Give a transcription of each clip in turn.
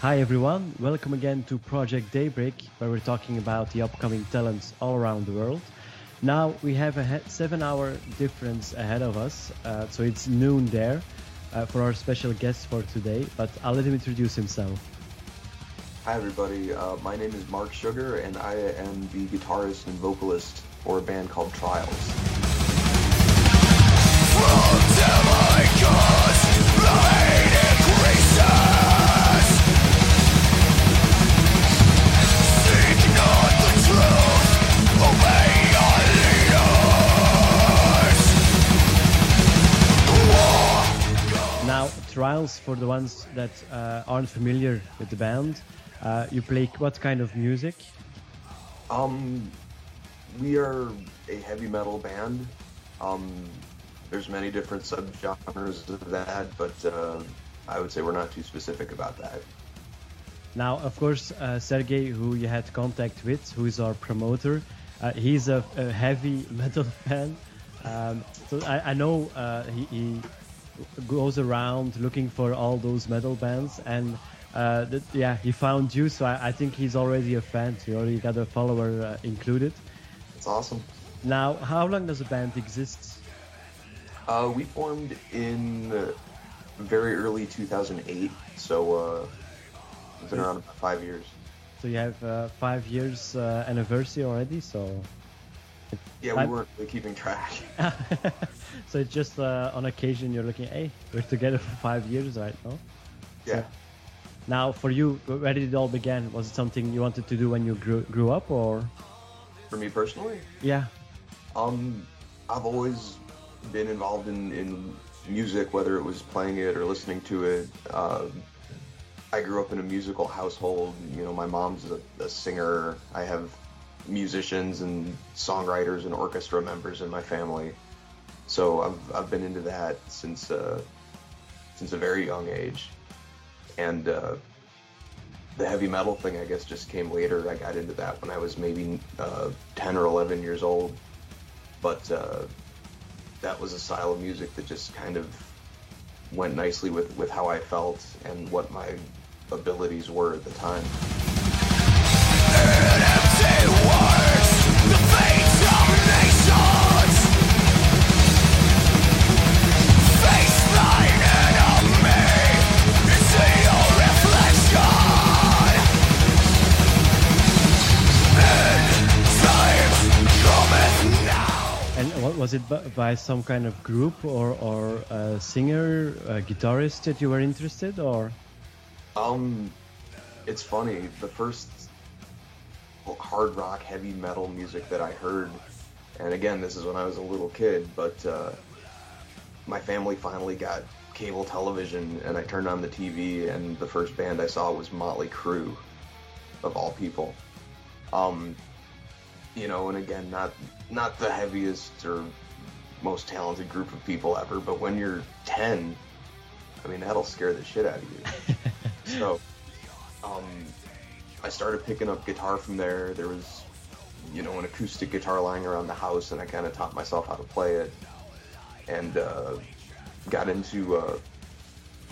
Hi everyone, welcome again to Project Daybreak, where we're talking about the upcoming talents all around the world. Now we have a seven-hour difference ahead of us, uh, so it's noon there uh, for our special guest for today. But I'll let him introduce himself. Hi everybody, uh, my name is Mark Sugar, and I am the guitarist and vocalist for a band called Trials. Now, Trials, for the ones that uh, aren't familiar with the band, uh, you play what kind of music? Um, we are a heavy metal band. Um, there's many different subgenres of that, but uh, I would say we're not too specific about that. Now, of course, uh, Sergey, who you had contact with, who is our promoter, uh, he's a, a heavy metal fan. Um, so I, I know uh, he, he goes around looking for all those metal bands, and uh, th- yeah, he found you. So I, I think he's already a fan. So you already got a follower uh, included. It's awesome. Now, how long does a band exist? Uh, we formed in very early 2008, so uh, we've been around five years. So you have uh, five years uh, anniversary already. So Yeah, we Five- weren't really keeping track. so it's just uh, on occasion you're looking, hey, we're together for five years, right? No. Yeah. Now, for you, where did it all begin? Was it something you wanted to do when you grew, grew up, or For me personally, yeah? Um, I've always been involved in, in music, whether it was playing it or listening to it. Uh, I grew up in a musical household. You know, my mom's a, a singer. I have musicians and songwriters and orchestra members in my family. So I've, I've been into that since uh, since a very young age. And uh, the heavy metal thing, I guess, just came later. I got into that when I was maybe uh, 10 or 11 years old. But uh, that was a style of music that just kind of went nicely with, with how I felt and what my abilities were at the time. Was it by some kind of group or or a singer, a guitarist that you were interested, or Um, it's funny. The first hard rock, heavy metal music that I heard, and again, this is when I was a little kid, but uh, my family finally got cable television, and I turned on the TV, and the first band I saw was Motley Crue, of all people. Um, you know, and again, not not the heaviest or most talented group of people ever, but when you're 10, I mean, that'll scare the shit out of you. so um, I started picking up guitar from there. There was, you know, an acoustic guitar lying around the house, and I kind of taught myself how to play it, and uh, got into uh,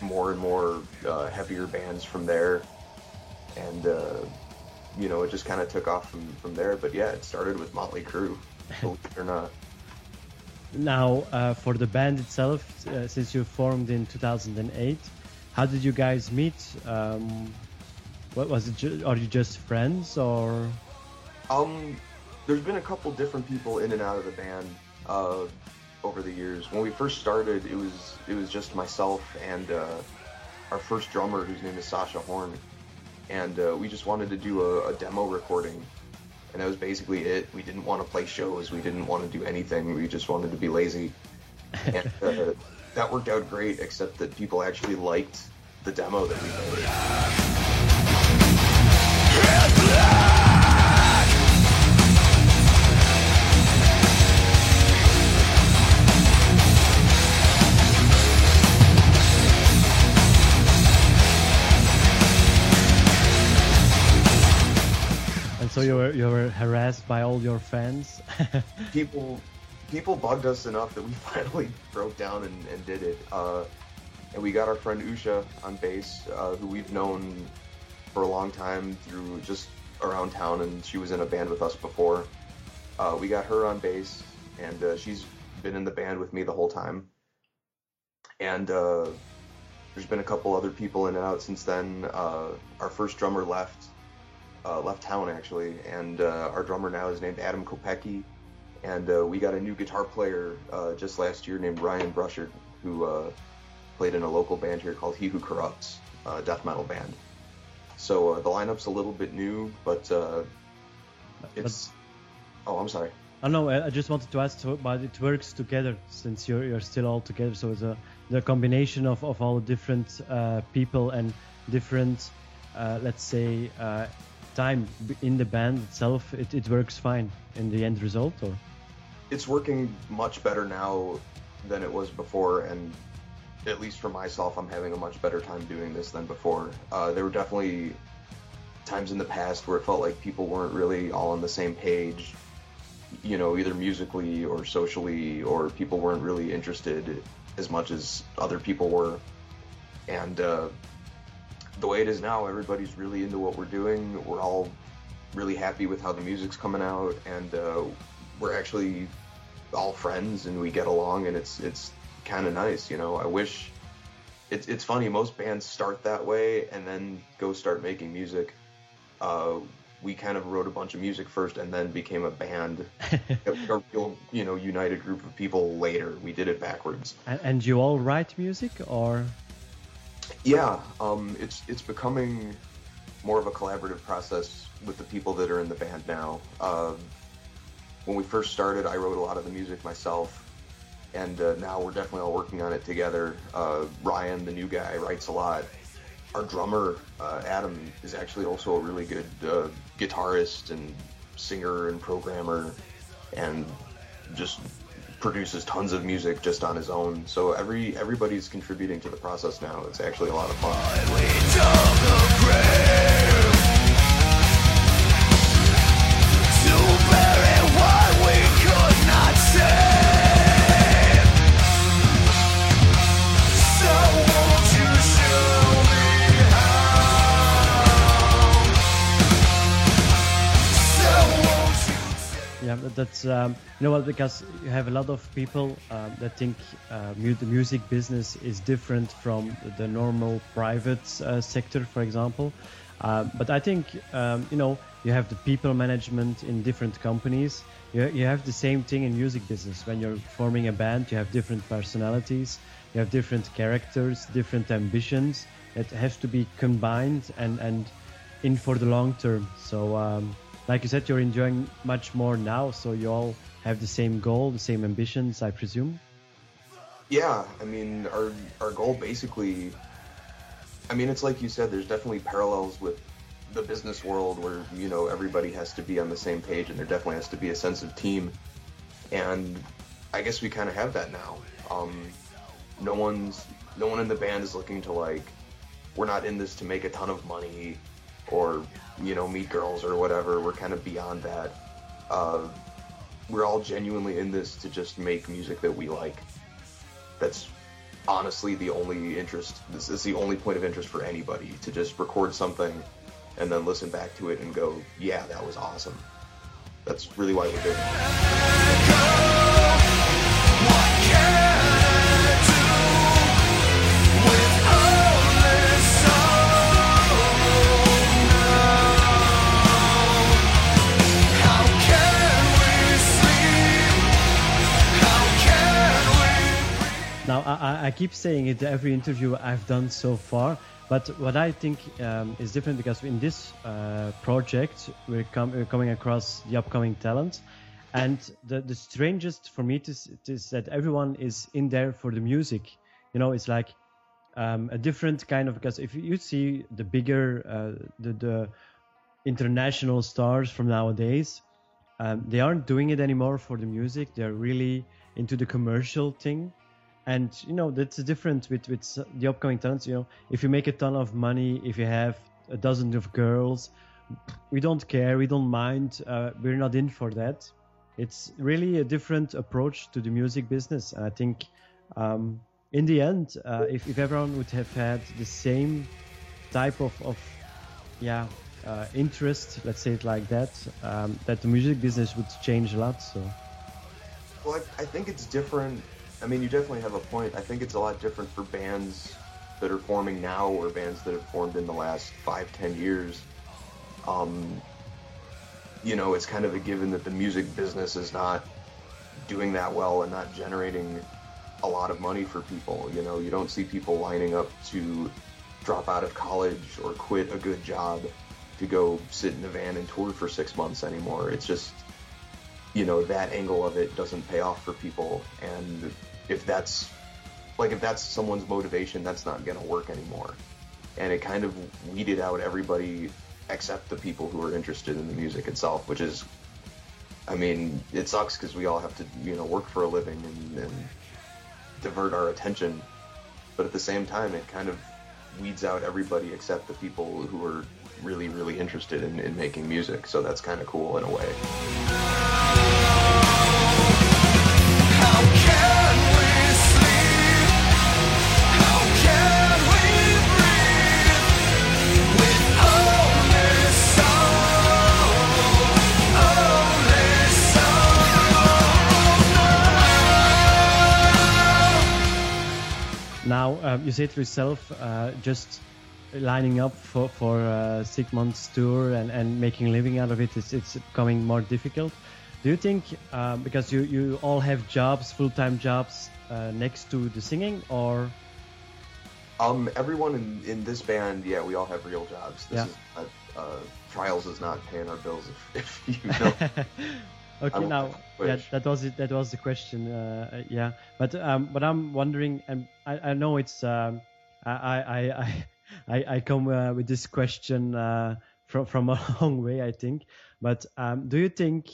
more and more uh, heavier bands from there, and uh, you know, it just kind of took off from from there. But yeah, it started with Motley Crue, believe or not. now uh, for the band itself? Uh, since you formed in 2008, how did you guys meet? Um, what was it? Ju- are you just friends, or Um, there's been a couple different people in and out of the band uh, over the years. When we first started, it was it was just myself and uh, our first drummer, whose name is Sasha Horn, and uh, we just wanted to do a, a demo recording, and that was basically it. We didn't want to play shows. We didn't want to do anything. We just wanted to be lazy, and uh, that worked out great. Except that people actually liked the demo that we made. So you were you were harassed by all your fans? people people bugged us enough that we finally broke down and, and did it. Uh, and we got our friend Usha on bass, uh, who we've known for a long time through just around town, and she was in a band with us before. Uh, we got her on bass, and uh, she's been in the band with me the whole time. And uh, there's been a couple other people in and out since then. Uh, our first drummer left, uh, left town actually, and uh, our drummer now is named Adam Kopecki. And uh, we got a new guitar player uh, just last year named Ryan Brushard, who uh, played in a local band here called He Who Corrupts, a death metal band. So uh, the lineup's a little bit new, but uh, it's. Oh, I'm sorry. I know. I just wanted to ask, but it works together since you're you're still all together. So it's a the combination of, of all the different uh, people and different, uh, let's say, uh, time in the band itself. It, it works fine in the end result, or it's working much better now than it was before, and at least for myself, I'm having a much better time doing this than before. Uh, there were definitely times in the past where it felt like people weren't really all on the same page, you know, either musically or socially, or people weren't really interested as much as other people were. And uh, the way it is now, everybody's really into what we're doing. We're all really happy with how the music's coming out, and uh, we're actually all friends and we get along, and it's it's kind of nice, you know. I wish it's it's funny. Most bands start that way and then go start making music. Uh, we kind of wrote a bunch of music first and then became a band, a, real you know united group of people later. We did it backwards. and, and you all write music, or Yeah, um, it's it's becoming more of a collaborative process with the people that are in the band now. Um when we first started, I wrote a lot of the music myself, and uh, now we're definitely all working on it together. Uh, Ryan, the new guy, writes a lot. Our drummer uh, Adam is actually also a really good uh, guitarist and singer and programmer, and just produces tons of music just on his own. So every everybody's contributing to the process now. It's actually a lot of fun. That's um, you know what because you have a lot of people um, that think uh, mu- the music business is different from the normal private uh, sector, for example. Um, but I think um, you know you have the people management in different companies. You, you have the same thing in music business. When you're forming a band, you have different personalities, you have different characters, different ambitions that have to be combined and and in for the long term. So, um, like you said, you're enjoying much more now. So you all have the same goal, the same ambitions, I presume. Yeah, I mean, our our goal basically, I mean, it's like you said. There's definitely parallels with the business world where you know everybody has to be on the same page, and there definitely has to be a sense of team. And I guess we kind of have that now. Um, no one's no one in the band is looking to like, we're not in this to make a ton of money, or you know meet girls or whatever. We're kind of beyond that. Uh, we're all genuinely in this to just make music that we like that's honestly the only interest this is the only point of interest for anybody to just record something and then listen back to it and go yeah that was awesome that's really why we're doing it Now, I, I- keep saying it every interview I've done so far, but what I think um, is different because in this uh, project we're, com- we're coming across the upcoming talent, and the, the strangest for me is, is that everyone is in there for the music. You know, it's like um, a different kind of because if you see the bigger uh, the, the international stars from nowadays, um, they aren't doing it anymore for the music. They're really into the commercial thing and you know that's the difference with with the upcoming talents you know if you make a ton of money if you have a dozen of girls we don't care we don't mind uh, we're not in for that it's really a different approach to the music business and i think um, in the end uh, if, if everyone would have had the same type of, of yeah uh, interest, let's say it like that, um, that the music business would change a lot. So. Well, I, I think it's different. I mean, you definitely have a point. I think it's a lot different for bands that are forming now or bands that have formed in the last five, ten years. Um, you know, it's kind of a given that the music business is not doing that well and not generating a lot of money for people. You know, you don't see people lining up to drop out of college or quit a good job to go sit in a van and tour for six months anymore. It's just, you know, that angle of it doesn't pay off for people. And if that's, like, if that's someone's motivation, that's not going to work anymore. And it kind of weeded out everybody except the people who are interested in the music itself, which is, I mean, it sucks because we all have to, you know, work for a living and, and divert our attention. But at the same time, it kind of weeds out everybody except the people who are really, really interested in, in making music. So that's kind of cool in a way. Now, you say to yourself, uh, just lining up for for uh, six months tour and, and making living out of it, it's, it's becoming more difficult. Do you think um, because you, you all have jobs, full time jobs uh, next to the singing, or? Um, everyone in, in this band, yeah, we all have real jobs. This Yeah. is uh, uh, Trials is not paying our bills. If, if you know, okay, now yeah, that was it. That was the question. Uh, yeah, but um, but I'm wondering, and I, I know it's um, I I I I, I come uh, with this question uh, from from a long way, I think. But um, do you think,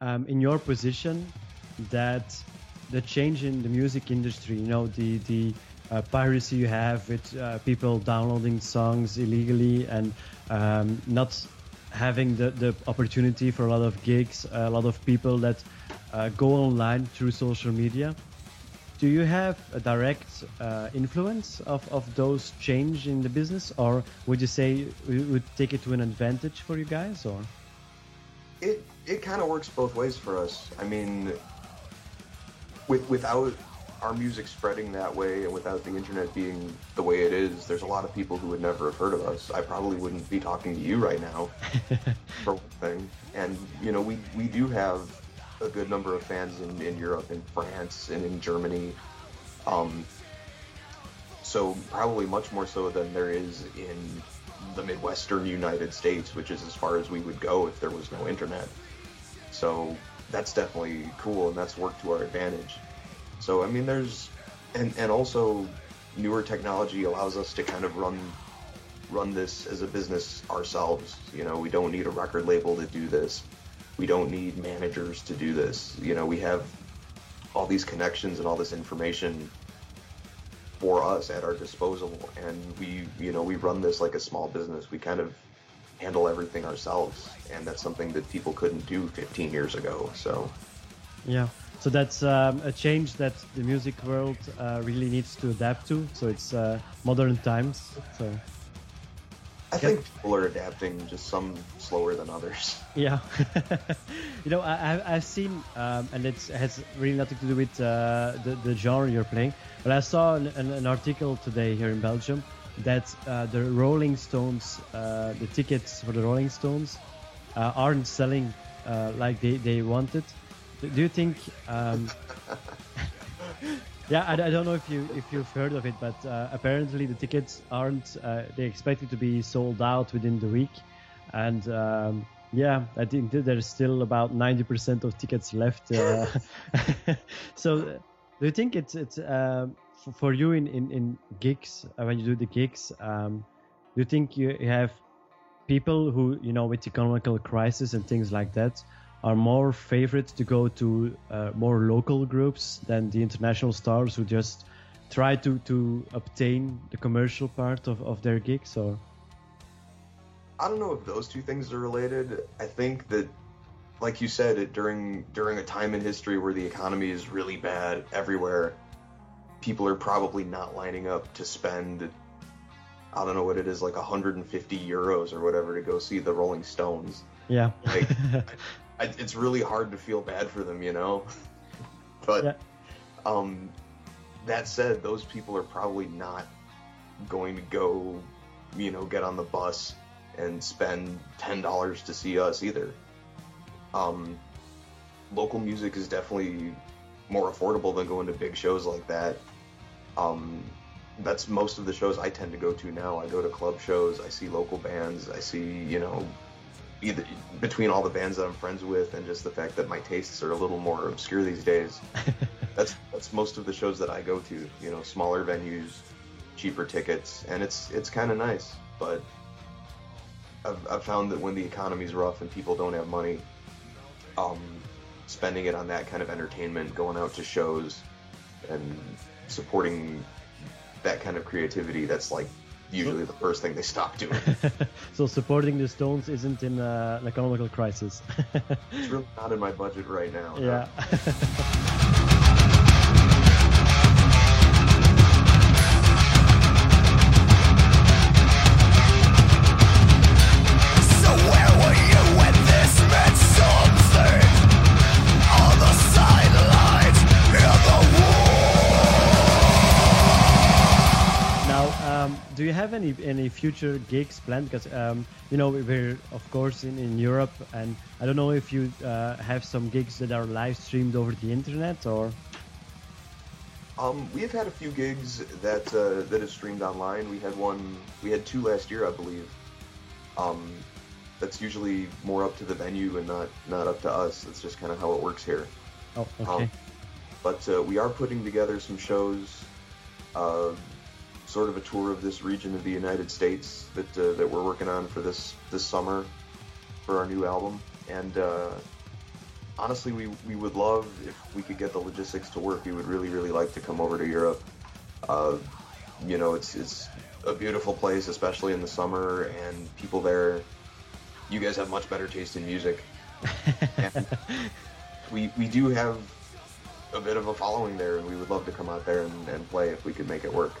um, in your position, that the change in the music industry, you know, the the uh, piracy you have with uh, people downloading songs illegally and um, not having the, the opportunity for a lot of gigs, a lot of people that uh, go online through social media. Do you have a direct uh, influence of, of those change in the business, or would you say we would take it to an advantage for you guys, or? it it kind of works both ways for us. I mean, with without our music spreading that way and without the internet being the way it is, there's a lot of people who would never have heard of us. I probably wouldn't be talking to you right now, for one thing. And you know, we we do have a good number of fans in, in Europe, in France, and in Germany. Um, so probably much more so than there is in the Midwestern United States, which is as far as we would go if there was no internet. So that's definitely cool, and that's worked to our advantage. So I mean, there's, and and also newer technology allows us to kind of run run this as a business ourselves. You know, we don't need a record label to do this. We don't need managers to do this. You know, we have all these connections and all this information for us at our disposal and we you know we run this like a small business we kind of handle everything ourselves and that's something that people couldn't do 15 years ago so Yeah. So that's um, a change that the music world uh, really needs to adapt to. So it's uh, modern times. So i think people are adapting just some slower than others Yeah, you know, I, I've seen, um, and it has really nothing to do with uh, the, the genre you're playing, but I saw an, an article today here in Belgium that uh, the Rolling Stones, uh, the tickets for the Rolling Stones, uh, aren't selling uh, like they, they wanted. Do you think? Um, yeah, I, I don't know if you if you've heard of it, but uh, apparently the tickets aren't. Uh, they expected to be sold out within the week, and um, yeah, I think there's still about 90% of tickets left. So, do you think it's it's um, for you in in, in gigs uh, when you do the gigs? Um, do you think you have people who you know with economical crisis and things like that are more favorite to go to uh, more local groups than the international stars who just try to to obtain the commercial part of, of their gigs or i don't know if those two things are related i think that like you said it during during a time in history where the economy is really bad everywhere people are probably not lining up to spend I don't know what it is, like 150 euros or whatever to go see the Rolling Stones. Yeah. Like, I, it's really hard to feel bad for them, you know. but Yeah. um, that said, those people are probably not going to go, you know, get on the bus and spend ten dollars to see us either. Um, local music is definitely more affordable than going to big shows like that. Um, that's most of the shows I tend to go to now. I go to club shows. I see local bands. I see, you know, either between all the bands that I'm friends with and just the fact that my tastes are a little more obscure these days. that's that's most of the shows that I go to. You know, smaller venues, cheaper tickets, and it's it's kind of nice. But I've, I've found that when the economy's rough and people don't have money, um, spending it on that kind of entertainment, going out to shows, and supporting that kind of creativity, that's like usually the first thing they stop doing. so supporting the Stones isn't in uh, an economical crisis. it's really not in my budget right now. yeah. So have any any future gigs planned? Because um, you know we're of course in, in Europe, and I don't know if you uh, have some gigs that are live streamed over the internet or. Um, we've had a few gigs that uh, that is streamed online. We had one, we had two last year, I believe. Um, that's usually more up to the venue and not not up to us. That's just kind of how it works here. Oh, okay. Um, but uh, we are putting together some shows, uh, sort of a tour of this region of the United States that uh, that we're working on for this this summer for our new album. And uh, honestly, we we would love if we could get the logistics to work. We would really really like to come over to Europe. Uh, you know, it's it's a beautiful place, especially in the summer, and people there. You guys have much better taste in music. we we do have a bit of a following there, and we would love to come out there and, and play if we could make it work.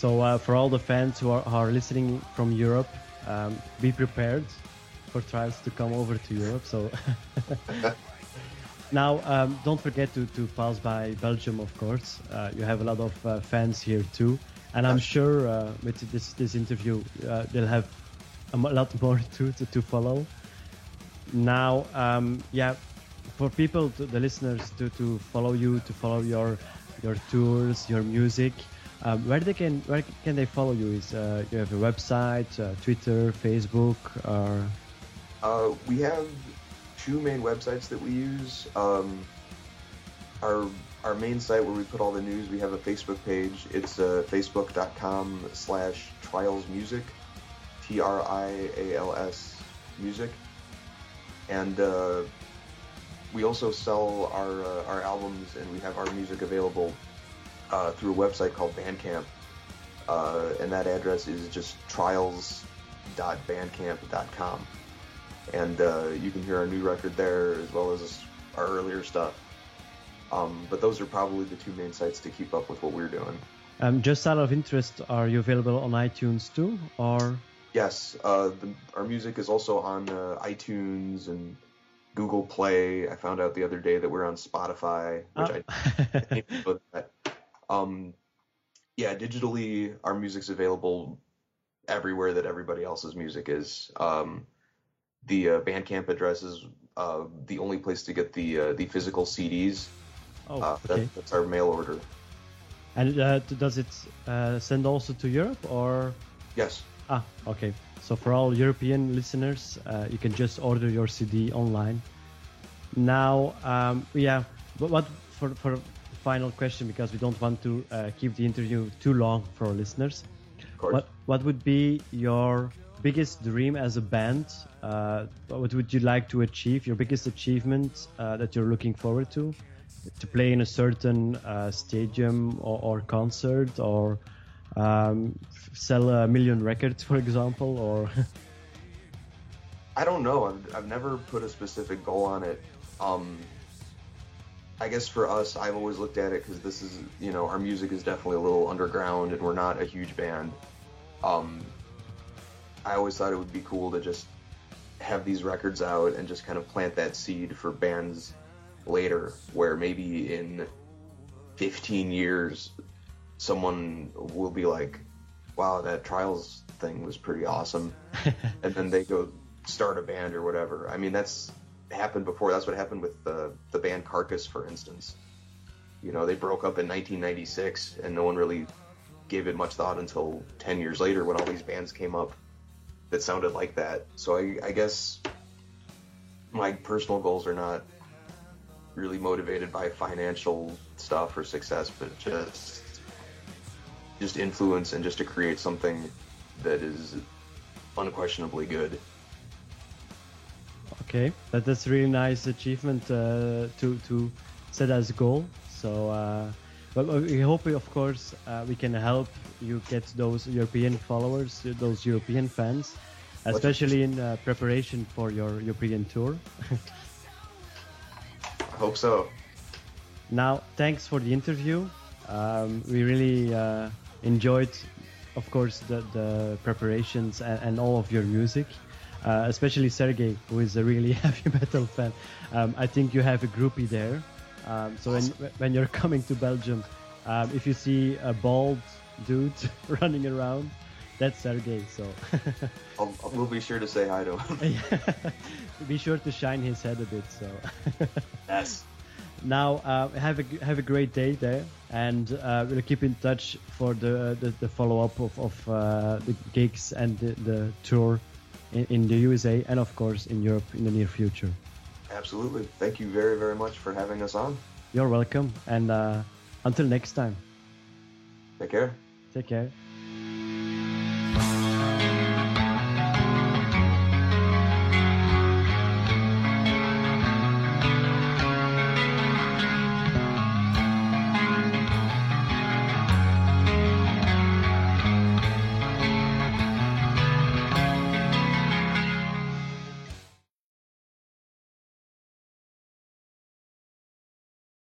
So uh, for all the fans who are, are listening from Europe, um, be prepared for trials to come over to Europe. So now, um, don't forget to, to pass by Belgium, of course. Uh, you have a lot of uh, fans here too, and I'm sure uh, with this this interview uh, they'll have a lot more to to, to follow. Now, um, yeah, for people, to, the listeners, to, to follow you, to follow your your tours, your music. Um, where they can where can they follow you? Is uh, you have a website, uh, Twitter, Facebook, or Uh, we have two main websites that we use. Um, our our main site where we put all the news. We have a Facebook page. It's uh, facebook.com slash trials music, T R I A L S music, and uh, we also sell our our albums and we have our music available uh, through a website called Bandcamp, uh, and that address is just trials.bandcamp.com and uh, you can hear our new record there as well as our earlier stuff. Um, but those are probably the two main sites to keep up with what we're doing. um, just out of interest, are you available on iTunes too, or Yes, uh, the, our music is also on uh, iTunes and Google Play. I found out the other day that we're on Spotify, which I Ah. didn't even know that. Um, yeah, digitally, our music's available everywhere that everybody else's music is. Um, the uh, Bandcamp address is uh, the only place to get the uh, the physical CDs. oh, Uh, okay. that, that's our mail order. And uh, does it uh, send also to Europe or? Yes. Ah, okay. So for all European listeners, uh, you can just order your CD online. Now, um, yeah, but what for for final question because we don't want to uh, keep the interview too long for our listeners. What what would be your biggest dream as a band? Uh, what would you like to achieve? Your biggest achievement uh, that you're looking forward to? To play in a certain uh, stadium or, or concert, or um, sell a million records, for example, or I don't know. I've, I've never put a specific goal on it. Um, I guess for us, I've always looked at it because this is, you know, our music is definitely a little underground and we're not a huge band. Um, I always thought it would be cool to just have these records out and just kind of plant that seed for bands later, where maybe in 15 years, someone will be like, "Wow, that Trials thing was pretty awesome," and then they go start a band or whatever. I mean, that's happened before. That's what happened with the the band Carcass, for instance. You know, they broke up in 1996, and no one really gave it much thought until 10 years later when all these bands came up that sounded like that. So I, I guess my personal goals are not really motivated by financial stuff or success, but just just influence and just to create something that is unquestionably good. Okay, that, that's a really nice achievement uh, to to set as a goal. So, uh, well, we hope, of course, uh, we can help you get those European followers, those European fans, especially in uh, preparation for your European tour. I Hope so. Now, thanks for the interview. Um, we really uh, enjoyed, of course, the, the preparations and, and all of your music. Uh, especially Sergey, who is a really heavy metal fan. Um, I think you have a groupie there. Um, so when, when you're coming to Belgium, um, if you see a bald dude running around, that's Sergey. So I'll, we'll be sure to say hi to him. be sure to shine his head a bit. So yes. now uh, have a have a great day there, and uh, we'll keep in touch for the the, the follow up of, of uh, the gigs and the, the tour in, in the USA and of course in Europe in the near future. Absolutely. Thank you very, very much for having us on. You're welcome, and uh, until next time, Take care. take care.